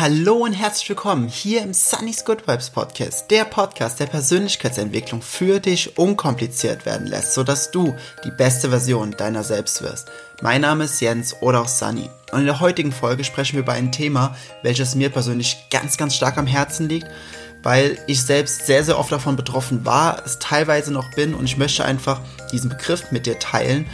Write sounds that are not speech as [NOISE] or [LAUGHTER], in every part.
Hallo und herzlich willkommen hier im Sunny's Good Vibes Podcast, der Podcast, der Persönlichkeitsentwicklung für dich unkompliziert werden lässt, sodass du die beste Version deiner selbst wirst. Mein Name ist Jens oder auch Sunny und in der heutigen Folge sprechen wir über ein Thema, welches mir persönlich ganz, ganz stark am Herzen liegt, weil ich selbst sehr, sehr oft davon betroffen war, es teilweise noch bin und ich möchte einfach diesen Begriff mit dir teilen,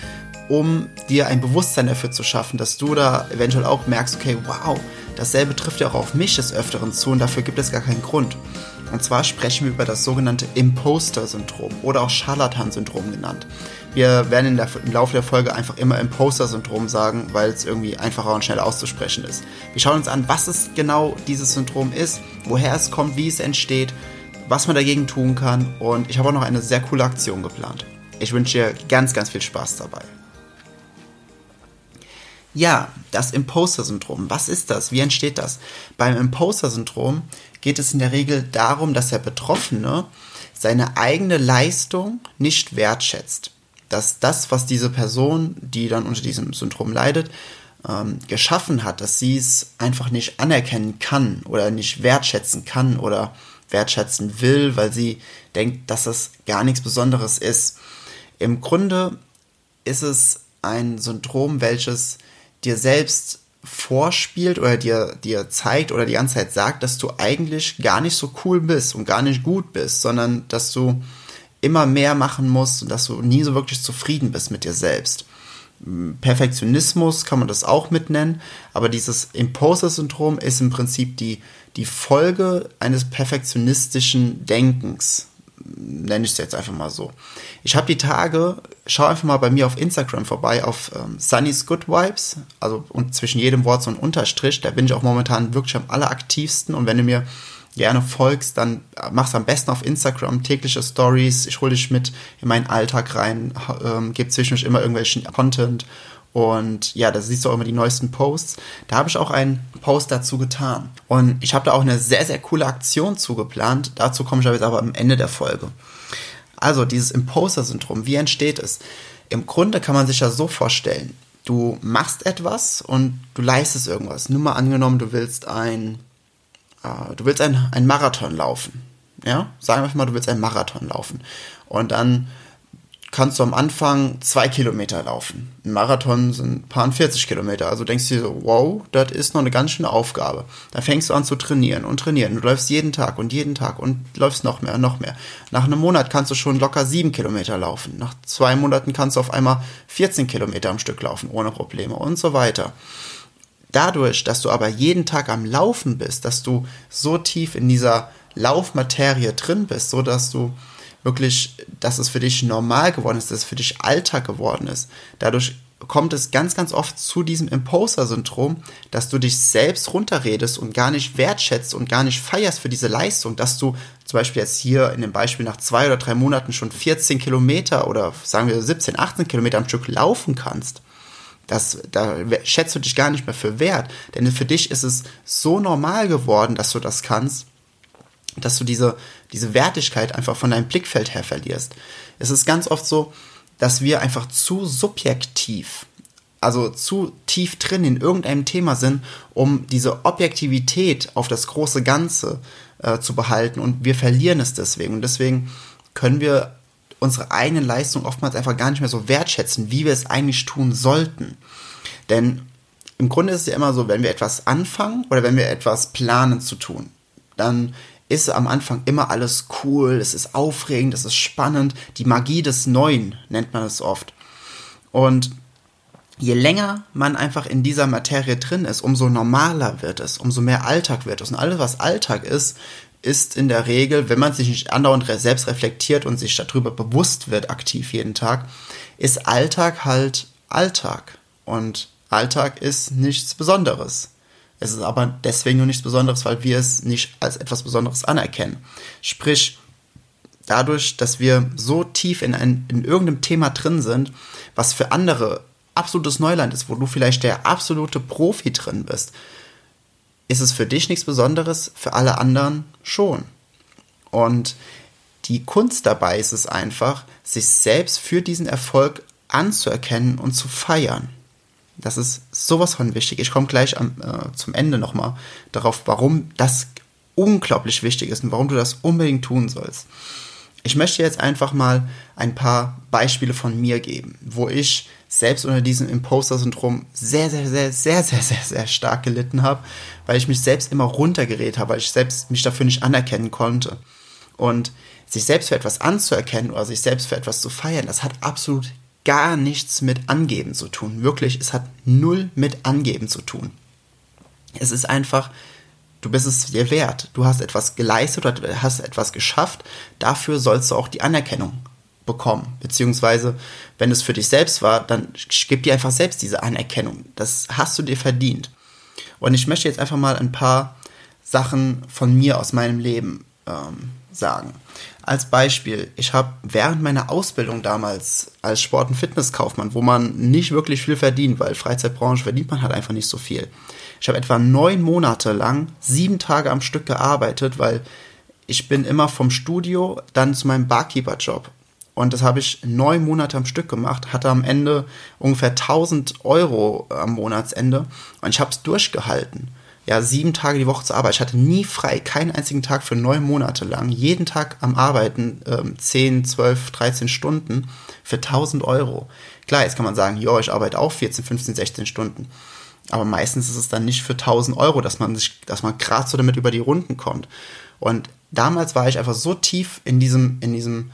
um dir ein Bewusstsein dafür zu schaffen, dass du da eventuell auch merkst, okay, wow, Dasselbe trifft ja auch auf mich des Öfteren zu und dafür gibt es gar keinen Grund. Und zwar sprechen wir über das sogenannte Imposter-Syndrom oder auch Charlatan-Syndrom genannt. Wir werden der, im Laufe der Folge einfach immer Imposter-Syndrom sagen, weil es irgendwie einfacher und schneller auszusprechen ist. Wir schauen uns an, was es genau dieses Syndrom ist, woher es kommt, wie es entsteht, was man dagegen tun kann und ich habe auch noch eine sehr coole Aktion geplant. Ich wünsche dir ganz, ganz viel Spaß dabei. Ja, das Imposter-Syndrom. Was ist das? Wie entsteht das? Beim Imposter-Syndrom geht es in der Regel darum, dass der Betroffene seine eigene Leistung nicht wertschätzt. Dass das, was diese Person, die dann unter diesem Syndrom leidet, ähm, geschaffen hat, dass sie es einfach nicht anerkennen kann oder nicht wertschätzen kann oder wertschätzen will, weil sie denkt, dass das gar nichts Besonderes ist. Im Grunde ist es ein Syndrom, welches dir selbst vorspielt oder dir, dir zeigt oder die ganze Zeit sagt, dass du eigentlich gar nicht so cool bist und gar nicht gut bist, sondern dass du immer mehr machen musst und dass du nie so wirklich zufrieden bist mit dir selbst. Perfektionismus kann man das auch mitnennen, aber dieses Imposter-Syndrom ist im Prinzip die, die Folge eines perfektionistischen Denkens nenne ich es jetzt einfach mal so. Ich habe die Tage, schau einfach mal bei mir auf Instagram vorbei, auf ähm, Sunny's Good Vibes, also und zwischen jedem Wort so ein Unterstrich, da bin ich auch momentan wirklich am alleraktivsten und wenn du mir gerne folgst, dann mach's am besten auf Instagram, tägliche Stories, ich hole dich mit in meinen Alltag rein, ähm, gebe zwischendurch immer irgendwelchen Content und ja, da siehst du auch immer die neuesten Posts. Da habe ich auch einen Post dazu getan. Und ich habe da auch eine sehr, sehr coole Aktion zugeplant. Dazu komme ich aber jetzt aber am Ende der Folge. Also dieses Imposter-Syndrom, wie entsteht es? Im Grunde kann man sich ja so vorstellen, du machst etwas und du leistest irgendwas. Nur mal angenommen, du willst ein, äh, du willst ein, ein Marathon laufen. Ja, sagen wir mal, du willst einen Marathon laufen. Und dann kannst du am Anfang zwei Kilometer laufen. Ein Marathon sind ein paar 40 Kilometer. Also denkst du dir so, wow, das ist noch eine ganz schöne Aufgabe. Dann fängst du an zu trainieren und trainieren. Du läufst jeden Tag und jeden Tag und läufst noch mehr, noch mehr. Nach einem Monat kannst du schon locker sieben Kilometer laufen. Nach zwei Monaten kannst du auf einmal 14 Kilometer am Stück laufen, ohne Probleme und so weiter. Dadurch, dass du aber jeden Tag am Laufen bist, dass du so tief in dieser Laufmaterie drin bist, so dass du wirklich, dass es für dich normal geworden ist, dass es für dich Alltag geworden ist. Dadurch kommt es ganz, ganz oft zu diesem Imposter-Syndrom, dass du dich selbst runterredest und gar nicht wertschätzt und gar nicht feierst für diese Leistung, dass du zum Beispiel jetzt hier in dem Beispiel nach zwei oder drei Monaten schon 14 Kilometer oder sagen wir 17, 18 Kilometer am Stück laufen kannst. Das, da schätzt du dich gar nicht mehr für wert, denn für dich ist es so normal geworden, dass du das kannst, dass du diese, diese Wertigkeit einfach von deinem Blickfeld her verlierst. Es ist ganz oft so, dass wir einfach zu subjektiv, also zu tief drin in irgendeinem Thema sind, um diese Objektivität auf das große Ganze äh, zu behalten und wir verlieren es deswegen. Und deswegen können wir unsere eigene Leistung oftmals einfach gar nicht mehr so wertschätzen, wie wir es eigentlich tun sollten. Denn im Grunde ist es ja immer so, wenn wir etwas anfangen oder wenn wir etwas planen zu tun, dann ist am Anfang immer alles cool, es ist aufregend, es ist spannend. Die Magie des Neuen nennt man es oft. Und je länger man einfach in dieser Materie drin ist, umso normaler wird es, umso mehr Alltag wird es. Und alles, was Alltag ist, ist in der Regel, wenn man sich nicht andauernd selbst reflektiert und sich darüber bewusst wird, aktiv jeden Tag, ist Alltag halt Alltag. Und Alltag ist nichts Besonderes. Es ist aber deswegen nur nichts Besonderes, weil wir es nicht als etwas Besonderes anerkennen. Sprich, dadurch, dass wir so tief in, ein, in irgendeinem Thema drin sind, was für andere absolutes Neuland ist, wo du vielleicht der absolute Profi drin bist, ist es für dich nichts Besonderes, für alle anderen schon. Und die Kunst dabei ist es einfach, sich selbst für diesen Erfolg anzuerkennen und zu feiern. Das ist sowas von wichtig. Ich komme gleich am, äh, zum Ende nochmal darauf, warum das unglaublich wichtig ist und warum du das unbedingt tun sollst. Ich möchte jetzt einfach mal ein paar Beispiele von mir geben, wo ich selbst unter diesem Imposter-Syndrom sehr, sehr, sehr, sehr, sehr, sehr, sehr stark gelitten habe, weil ich mich selbst immer runtergeredet habe, weil ich selbst mich dafür nicht anerkennen konnte. Und sich selbst für etwas anzuerkennen oder sich selbst für etwas zu feiern, das hat absolut gar nichts mit Angeben zu tun. Wirklich, es hat null mit Angeben zu tun. Es ist einfach, du bist es dir wert. Du hast etwas geleistet oder hast etwas geschafft. Dafür sollst du auch die Anerkennung bekommen. Beziehungsweise, wenn es für dich selbst war, dann gib dir einfach selbst diese Anerkennung. Das hast du dir verdient. Und ich möchte jetzt einfach mal ein paar Sachen von mir aus meinem Leben ähm, sagen. Als Beispiel, ich habe während meiner Ausbildung damals als Sport- und Fitnesskaufmann, wo man nicht wirklich viel verdient, weil Freizeitbranche verdient man halt einfach nicht so viel. Ich habe etwa neun Monate lang sieben Tage am Stück gearbeitet, weil ich bin immer vom Studio dann zu meinem Barkeeper-Job. Und das habe ich neun Monate am Stück gemacht, hatte am Ende ungefähr 1000 Euro am Monatsende und ich habe es durchgehalten ja, sieben Tage die Woche zur Arbeit. Ich hatte nie frei, keinen einzigen Tag für neun Monate lang. Jeden Tag am Arbeiten, ähm, 10, 12, 13 Stunden für 1000 Euro. Klar, jetzt kann man sagen, ja, ich arbeite auch 14, 15, 16 Stunden. Aber meistens ist es dann nicht für 1000 Euro, dass man sich, dass man gerade so damit über die Runden kommt. Und damals war ich einfach so tief in diesem, in diesem,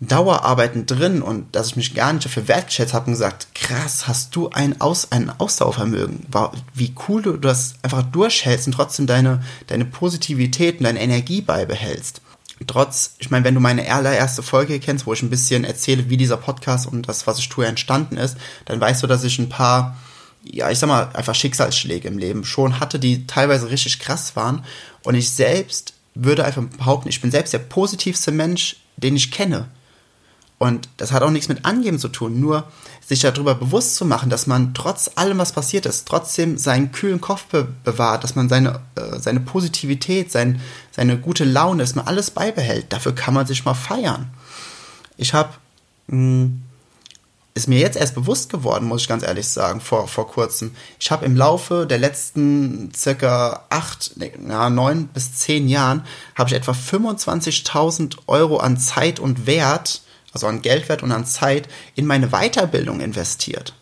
Dauerarbeiten drin und dass ich mich gar nicht dafür wertgeschätzt habe und gesagt, krass, hast du ein, Aus, ein Ausdauervermögen. Wie cool du das einfach durchhältst und trotzdem deine, deine Positivität und deine Energie beibehältst. Trotz, ich meine, wenn du meine allererste Folge kennst, wo ich ein bisschen erzähle, wie dieser Podcast und das, was ich tue, entstanden ist, dann weißt du, dass ich ein paar, ja, ich sag mal, einfach Schicksalsschläge im Leben schon hatte, die teilweise richtig krass waren. Und ich selbst würde einfach behaupten, ich bin selbst der positivste Mensch, den ich kenne und das hat auch nichts mit Angeben zu tun, nur sich darüber bewusst zu machen, dass man trotz allem, was passiert ist, trotzdem seinen kühlen Kopf be bewahrt, dass man seine, äh, seine Positivität, sein, seine gute Laune, dass man alles beibehält. Dafür kann man sich mal feiern. Ich habe, hm, ist mir jetzt erst bewusst geworden, muss ich ganz ehrlich sagen, vor, vor kurzem. Ich habe im Laufe der letzten circa acht, na, neun bis zehn Jahren, habe ich etwa 25.000 Euro an Zeit und Wert also an Geldwert und an Zeit, in meine Weiterbildung investiert.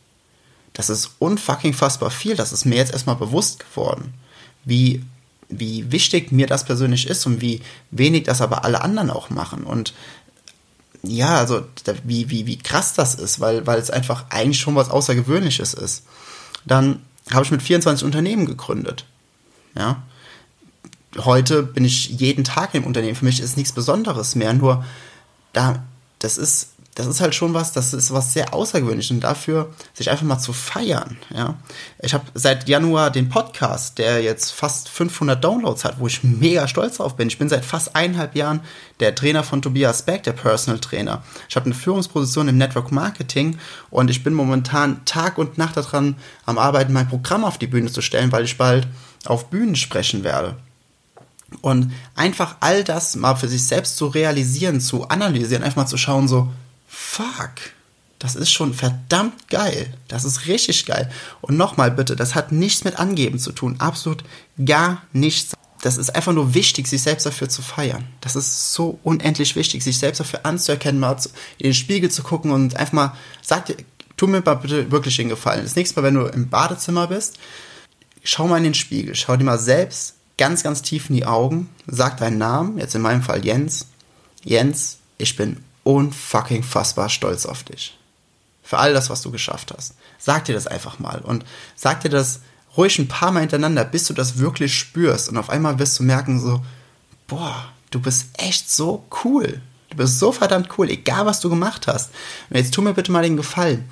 Das ist unfucking fassbar viel. Das ist mir jetzt erstmal bewusst geworden, wie, wie wichtig mir das persönlich ist und wie wenig das aber alle anderen auch machen. Und ja, also wie, wie, wie krass das ist, weil, weil es einfach eigentlich schon was Außergewöhnliches ist. Dann habe ich mit 24 Unternehmen gegründet. Ja. Heute bin ich jeden Tag im Unternehmen. Für mich ist nichts Besonderes mehr. Nur da das ist, das ist halt schon was, das ist was sehr Außergewöhnliches und dafür sich einfach mal zu feiern, ja. Ich habe seit Januar den Podcast, der jetzt fast 500 Downloads hat, wo ich mega stolz drauf bin. Ich bin seit fast eineinhalb Jahren der Trainer von Tobias Beck, der Personal Trainer. Ich habe eine Führungsposition im Network Marketing und ich bin momentan Tag und Nacht daran am Arbeiten, mein Programm auf die Bühne zu stellen, weil ich bald auf Bühnen sprechen werde. Und einfach all das mal für sich selbst zu realisieren, zu analysieren, einfach mal zu schauen, so, fuck, das ist schon verdammt geil. Das ist richtig geil. Und nochmal bitte, das hat nichts mit Angeben zu tun. Absolut gar nichts. Das ist einfach nur wichtig, sich selbst dafür zu feiern. Das ist so unendlich wichtig, sich selbst dafür anzuerkennen, mal in den Spiegel zu gucken und einfach mal, sag dir, tu mir mal bitte wirklich den Gefallen. Das nächste Mal, wenn du im Badezimmer bist, schau mal in den Spiegel, schau dir mal selbst ganz, ganz tief in die Augen, sag deinen Namen, jetzt in meinem Fall Jens. Jens, ich bin unfucking fassbar stolz auf dich. Für all das, was du geschafft hast. Sag dir das einfach mal und sag dir das ruhig ein paar Mal hintereinander, bis du das wirklich spürst und auf einmal wirst du merken so, boah, du bist echt so cool. Du bist so verdammt cool, egal was du gemacht hast. Und jetzt tu mir bitte mal den Gefallen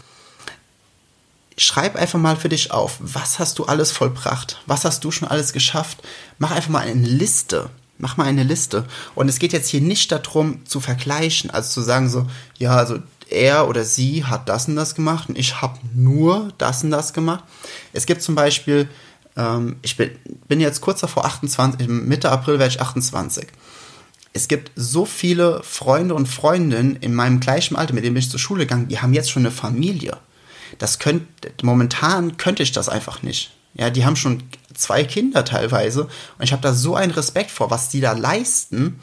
schreib einfach mal für dich auf, was hast du alles vollbracht? Was hast du schon alles geschafft? Mach einfach mal eine Liste. Mach mal eine Liste. Und es geht jetzt hier nicht darum zu vergleichen, also zu sagen so, ja, also er oder sie hat das und das gemacht und ich habe nur das und das gemacht. Es gibt zum Beispiel, ähm, ich bin, bin jetzt kurz davor 28, Mitte April werde ich 28. Es gibt so viele Freunde und Freundinnen in meinem gleichen Alter, mit denen bin ich zur Schule gegangen, die haben jetzt schon eine Familie das könnt, momentan könnte ich das einfach nicht. Ja, die haben schon zwei Kinder teilweise und ich habe da so einen Respekt vor, was die da leisten.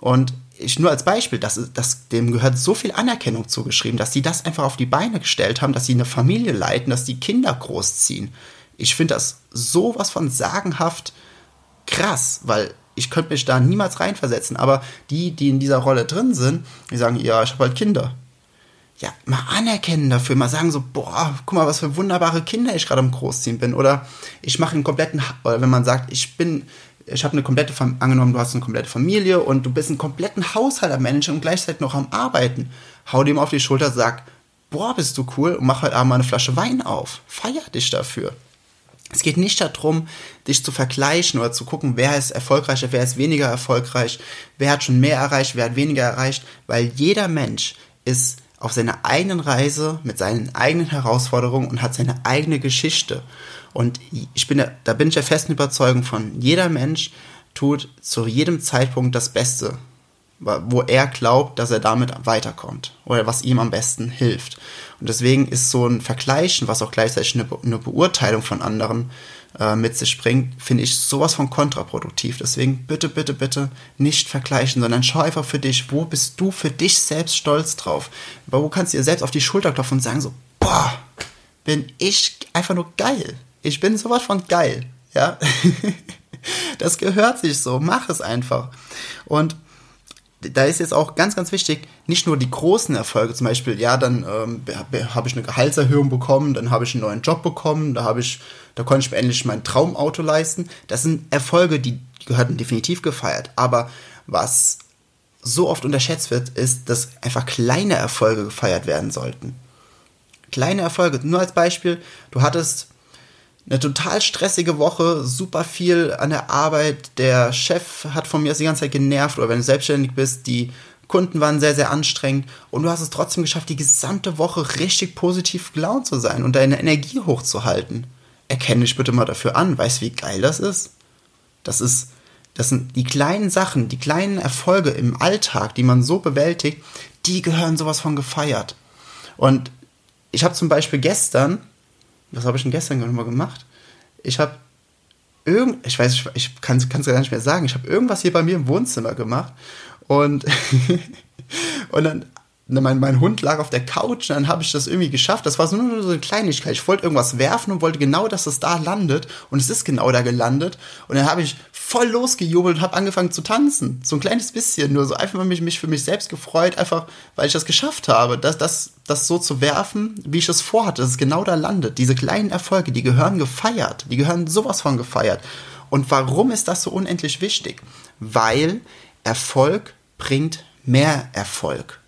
Und ich nur als Beispiel, das, das, dem gehört so viel Anerkennung zugeschrieben, dass sie das einfach auf die Beine gestellt haben, dass sie eine Familie leiten, dass die Kinder großziehen. Ich finde das sowas von sagenhaft krass, weil ich könnte mich da niemals reinversetzen. Aber die, die in dieser Rolle drin sind, die sagen, ja, ich habe halt Kinder. Ja, mal anerkennen dafür, mal sagen so, boah, guck mal, was für wunderbare Kinder ich gerade am Großziehen bin. Oder ich mache einen kompletten, oder wenn man sagt, ich bin, ich habe eine komplette, angenommen, du hast eine komplette Familie und du bist einen kompletten Haushalt am Managen und gleichzeitig noch am Arbeiten. Hau dem auf die Schulter, sag, boah, bist du cool und mach heute Abend mal eine Flasche Wein auf. Feier dich dafür. Es geht nicht darum, dich zu vergleichen oder zu gucken, wer ist erfolgreicher, wer ist weniger erfolgreich, wer hat schon mehr erreicht, wer hat weniger erreicht, weil jeder Mensch ist auf seiner eigenen Reise mit seinen eigenen Herausforderungen und hat seine eigene Geschichte. Und ich bin, da bin ich der festen Überzeugung von, jeder Mensch tut zu jedem Zeitpunkt das Beste wo er glaubt, dass er damit weiterkommt oder was ihm am besten hilft. Und deswegen ist so ein Vergleichen, was auch gleichzeitig eine, Be eine Beurteilung von anderen äh, mit sich bringt, finde ich sowas von kontraproduktiv. Deswegen bitte, bitte, bitte nicht vergleichen, sondern schau einfach für dich, wo bist du für dich selbst stolz drauf? Wo kannst du dir selbst auf die Schulter klopfen und sagen so, boah, bin ich einfach nur geil. Ich bin sowas von geil, ja. [LAUGHS] das gehört sich so, mach es einfach. Und da ist jetzt auch ganz, ganz wichtig, nicht nur die großen Erfolge, zum Beispiel, ja, dann ähm, habe ich eine Gehaltserhöhung bekommen, dann habe ich einen neuen Job bekommen, da habe ich, da konnte ich mir endlich mein Traumauto leisten. Das sind Erfolge, die gehörten definitiv gefeiert. Aber was so oft unterschätzt wird, ist, dass einfach kleine Erfolge gefeiert werden sollten. Kleine Erfolge. Nur als Beispiel, du hattest eine total stressige Woche, super viel an der Arbeit. Der Chef hat von mir die ganze Zeit genervt oder wenn du selbstständig bist, die Kunden waren sehr, sehr anstrengend und du hast es trotzdem geschafft, die gesamte Woche richtig positiv gelaunt zu sein und deine Energie hochzuhalten. Erkenne dich bitte mal dafür an. Weißt du, wie geil das ist? Das ist, das sind die kleinen Sachen, die kleinen Erfolge im Alltag, die man so bewältigt, die gehören sowas von gefeiert. Und ich habe zum Beispiel gestern was habe ich denn gestern nochmal gemacht? Ich habe irgend, ich weiß, ich kann es gar nicht mehr sagen, ich habe irgendwas hier bei mir im Wohnzimmer gemacht und, [LAUGHS] und dann mein, mein Hund lag auf der Couch und dann habe ich das irgendwie geschafft. Das war so nur so eine Kleinigkeit. Ich wollte irgendwas werfen und wollte genau, dass es da landet. Und es ist genau da gelandet. Und dann habe ich voll losgejubelt und habe angefangen zu tanzen. So ein kleines bisschen, nur so einfach mal mich, mich für mich selbst gefreut, einfach weil ich das geschafft habe, das, das, das so zu werfen, wie ich es vorhatte, dass es genau da landet. Diese kleinen Erfolge, die gehören gefeiert. Die gehören sowas von gefeiert. Und warum ist das so unendlich wichtig? Weil Erfolg bringt mehr Erfolg.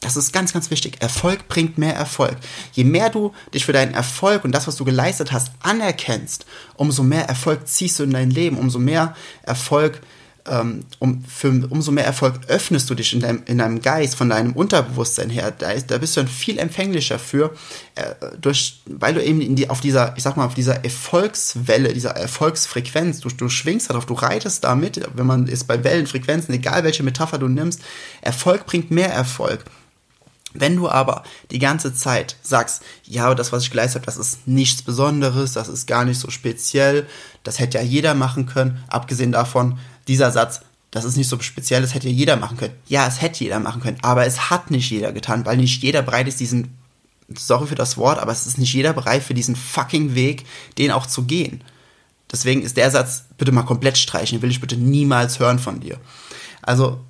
Das ist ganz, ganz wichtig. Erfolg bringt mehr Erfolg. Je mehr du dich für deinen Erfolg und das, was du geleistet hast, anerkennst, umso mehr Erfolg ziehst du in dein Leben, umso mehr Erfolg, ähm, um, für, umso mehr Erfolg öffnest du dich in deinem, in deinem Geist, von deinem Unterbewusstsein her. Da, ist, da bist du dann viel empfänglicher für, äh, durch, weil du eben die, auf dieser, ich sag mal, auf dieser Erfolgswelle, dieser Erfolgsfrequenz, du, du schwingst darauf, du reitest damit, wenn man ist bei Wellenfrequenzen, egal welche Metapher du nimmst, Erfolg bringt mehr Erfolg. Wenn du aber die ganze Zeit sagst, ja, das, was ich geleistet habe, das ist nichts Besonderes, das ist gar nicht so speziell, das hätte ja jeder machen können, abgesehen davon, dieser Satz, das ist nicht so speziell, das hätte ja jeder machen können. Ja, es hätte jeder machen können, aber es hat nicht jeder getan, weil nicht jeder bereit ist, diesen, sorry für das Wort, aber es ist nicht jeder bereit für diesen fucking Weg, den auch zu gehen. Deswegen ist der Satz, bitte mal komplett streichen, den will ich bitte niemals hören von dir. Also,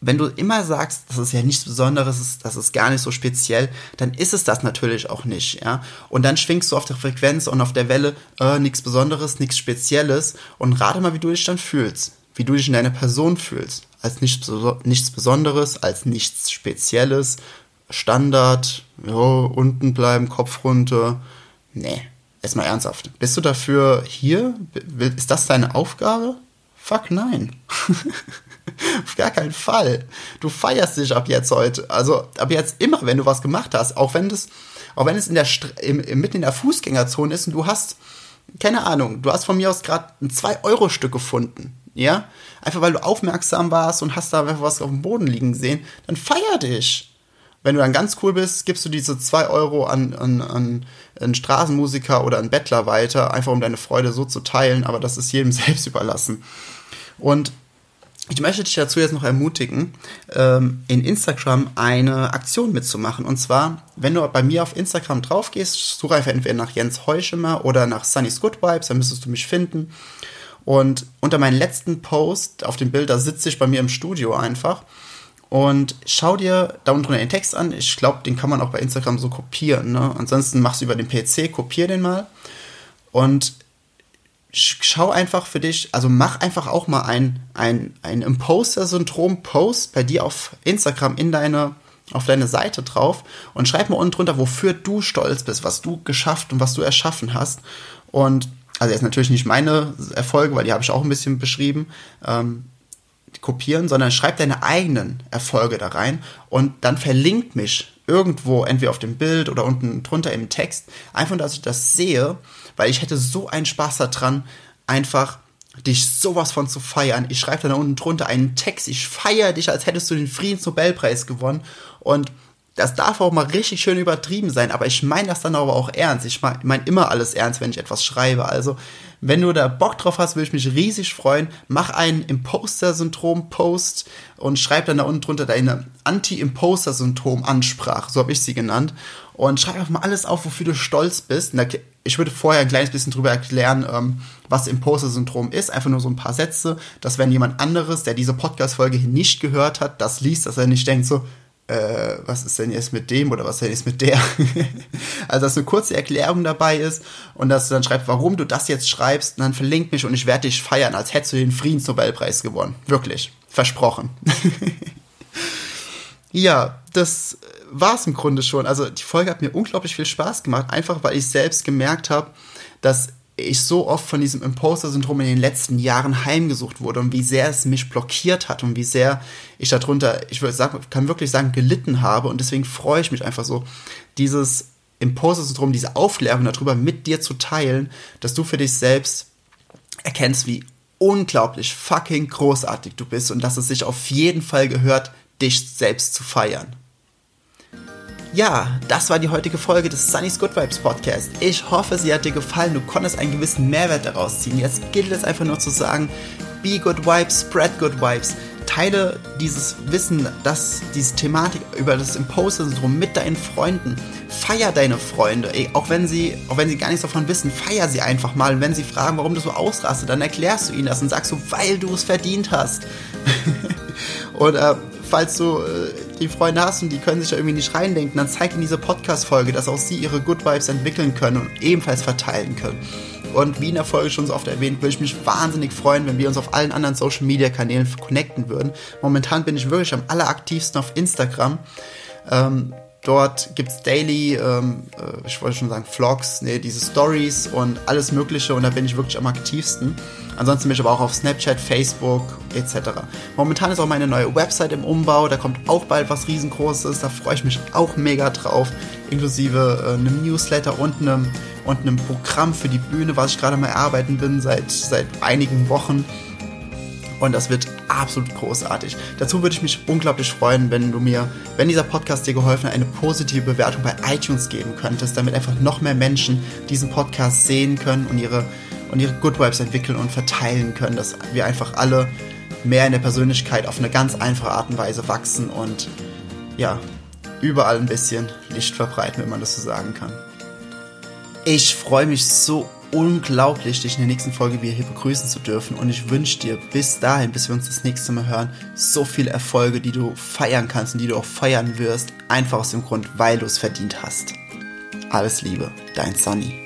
wenn du immer sagst, das ist ja nichts Besonderes, das ist gar nicht so speziell, dann ist es das natürlich auch nicht, ja. Und dann schwingst du auf der Frequenz und auf der Welle, äh, nichts Besonderes, nichts Spezielles und rate mal, wie du dich dann fühlst, wie du dich in deiner Person fühlst, als nichts, nichts Besonderes, als nichts Spezielles, Standard, jo, unten bleiben, Kopf runter, nee. Erstmal ernsthaft. Bist du dafür hier? Ist das deine Aufgabe? Fuck nein. [LAUGHS] [LAUGHS] Auf gar keinen Fall. Du feierst dich ab jetzt heute. Also ab jetzt immer, wenn du was gemacht hast. Auch wenn das, auch wenn es in der, im, mitten in der Fußgängerzone ist und du hast, keine Ahnung, du hast von mir aus gerade ein 2-Euro-Stück gefunden. Ja? Einfach weil du aufmerksam warst und hast da was auf dem Boden liegen sehen. Dann feier dich. wenn du dann ganz cool bist, gibst du diese zwei Euro an, an, an einen Straßenmusiker oder einen Bettler weiter, einfach um deine Freude so zu teilen, aber das ist jedem [LAUGHS] selbst überlassen. Und ich möchte dich dazu jetzt noch ermutigen, ähm, in Instagram eine Aktion mitzumachen. Und zwar, wenn du bei mir auf Instagram drauf gehst, suche einfach entweder nach Jens Heuschemer oder nach Sunny's Good Vibes, dann müsstest du mich finden. Und unter meinem letzten Post auf dem Bild, da sitze ich bei mir im Studio einfach und schau dir da unten den Text an. Ich glaube, den kann man auch bei Instagram so kopieren. Ne? Ansonsten machst du über den PC, kopier den mal. Und schau einfach für dich, also mach einfach auch mal ein, ein, ein Imposter-Syndrom-Post bei dir auf Instagram in deine, auf deine Seite drauf und schreib mal unten drunter, wofür du stolz bist, was du geschafft und was du erschaffen hast. Und also jetzt natürlich nicht meine Erfolge, weil die habe ich auch ein bisschen beschrieben. Ähm, kopieren, sondern schreib deine eigenen Erfolge da rein und dann verlinkt mich irgendwo, entweder auf dem Bild oder unten drunter im Text, einfach, dass ich das sehe, weil ich hätte so einen Spaß daran, einfach dich sowas von zu feiern. Ich schreibe da unten drunter einen Text, ich feiere dich, als hättest du den Friedensnobelpreis gewonnen und das darf auch mal richtig schön übertrieben sein, aber ich meine das dann aber auch ernst. Ich meine immer alles ernst, wenn ich etwas schreibe. Also wenn du da Bock drauf hast, würde ich mich riesig freuen. Mach einen Imposter-Syndrom-Post und schreib dann da unten drunter deine Anti-Imposter-Syndrom-Ansprache, so habe ich sie genannt. Und schreib einfach mal alles auf, wofür du stolz bist. Ich würde vorher ein kleines bisschen drüber erklären, ähm, was Imposter-Syndrom ist. Einfach nur so ein paar Sätze, dass wenn jemand anderes, der diese Podcast-Folge nicht gehört hat, das liest, dass er nicht denkt so, äh, was ist denn jetzt mit dem oder was ist denn jetzt mit der? [LAUGHS] also, dass eine kurze Erklärung dabei ist und dass du dann schreibst, warum du das jetzt schreibst und dann verlinkt mich und ich werde dich feiern, als hättest du den Friedensnobelpreis gewonnen. Wirklich. Versprochen. [LAUGHS] ja, das war's im Grunde schon. Also, die Folge hat mir unglaublich viel Spaß gemacht, einfach weil ich selbst gemerkt habe, dass ich so oft von diesem Imposter-Syndrom in den letzten Jahren heimgesucht wurde und wie sehr es mich blockiert hat und wie sehr ich darunter, ich würde sagen, kann wirklich sagen, gelitten habe und deswegen freue ich mich einfach so, dieses Imposter-Syndrom, diese Aufklärung darüber mit dir zu teilen, dass du für dich selbst erkennst, wie unglaublich fucking großartig du bist und dass es sich auf jeden Fall gehört, dich selbst zu feiern. Ja, das war die heutige Folge des Sunny's Good Vibes Podcast. Ich hoffe, sie hat dir gefallen. Du konntest einen gewissen Mehrwert daraus ziehen. Jetzt gilt es einfach nur zu sagen, be good vibes, spread good vibes. Teile dieses Wissen, dass diese Thematik über das Imposter-Syndrom mit deinen Freunden. Feier deine Freunde, ey, auch wenn sie, auch wenn sie gar nichts davon wissen, feier sie einfach mal. Und wenn sie fragen, warum du so ausrastest, dann erklärst du ihnen das und sagst so, weil du es verdient hast. [LAUGHS] Oder falls du äh, die Freunde hast und die können sich da irgendwie nicht reindenken, dann zeig ihnen diese Podcast-Folge, dass auch sie ihre Good Vibes entwickeln können und ebenfalls verteilen können. Und wie in der Folge schon so oft erwähnt, würde ich mich wahnsinnig freuen, wenn wir uns auf allen anderen Social Media Kanälen connecten würden. Momentan bin ich wirklich am alleraktivsten auf Instagram. Ähm, dort gibt es daily, ähm, äh, ich wollte schon sagen Vlogs, nee, diese Stories und alles Mögliche und da bin ich wirklich am aktivsten. Ansonsten bin ich aber auch auf Snapchat, Facebook etc. Momentan ist auch meine neue Website im Umbau, da kommt auch bald was riesengroßes, da freue ich mich auch mega drauf, inklusive äh, einem Newsletter und einem, und einem Programm für die Bühne, was ich gerade mal erarbeiten bin seit, seit einigen Wochen. Und das wird absolut großartig. Dazu würde ich mich unglaublich freuen, wenn du mir, wenn dieser Podcast dir geholfen hat, eine positive Bewertung bei iTunes geben könntest, damit einfach noch mehr Menschen diesen Podcast sehen können und ihre und ihre Good Vibes entwickeln und verteilen können, dass wir einfach alle mehr in der Persönlichkeit auf eine ganz einfache Art und Weise wachsen und ja, überall ein bisschen Licht verbreiten, wenn man das so sagen kann. Ich freue mich so unglaublich, dich in der nächsten Folge wieder hier begrüßen zu dürfen und ich wünsche dir bis dahin, bis wir uns das nächste Mal hören, so viele Erfolge, die du feiern kannst und die du auch feiern wirst, einfach aus dem Grund, weil du es verdient hast. Alles Liebe, dein Sunny.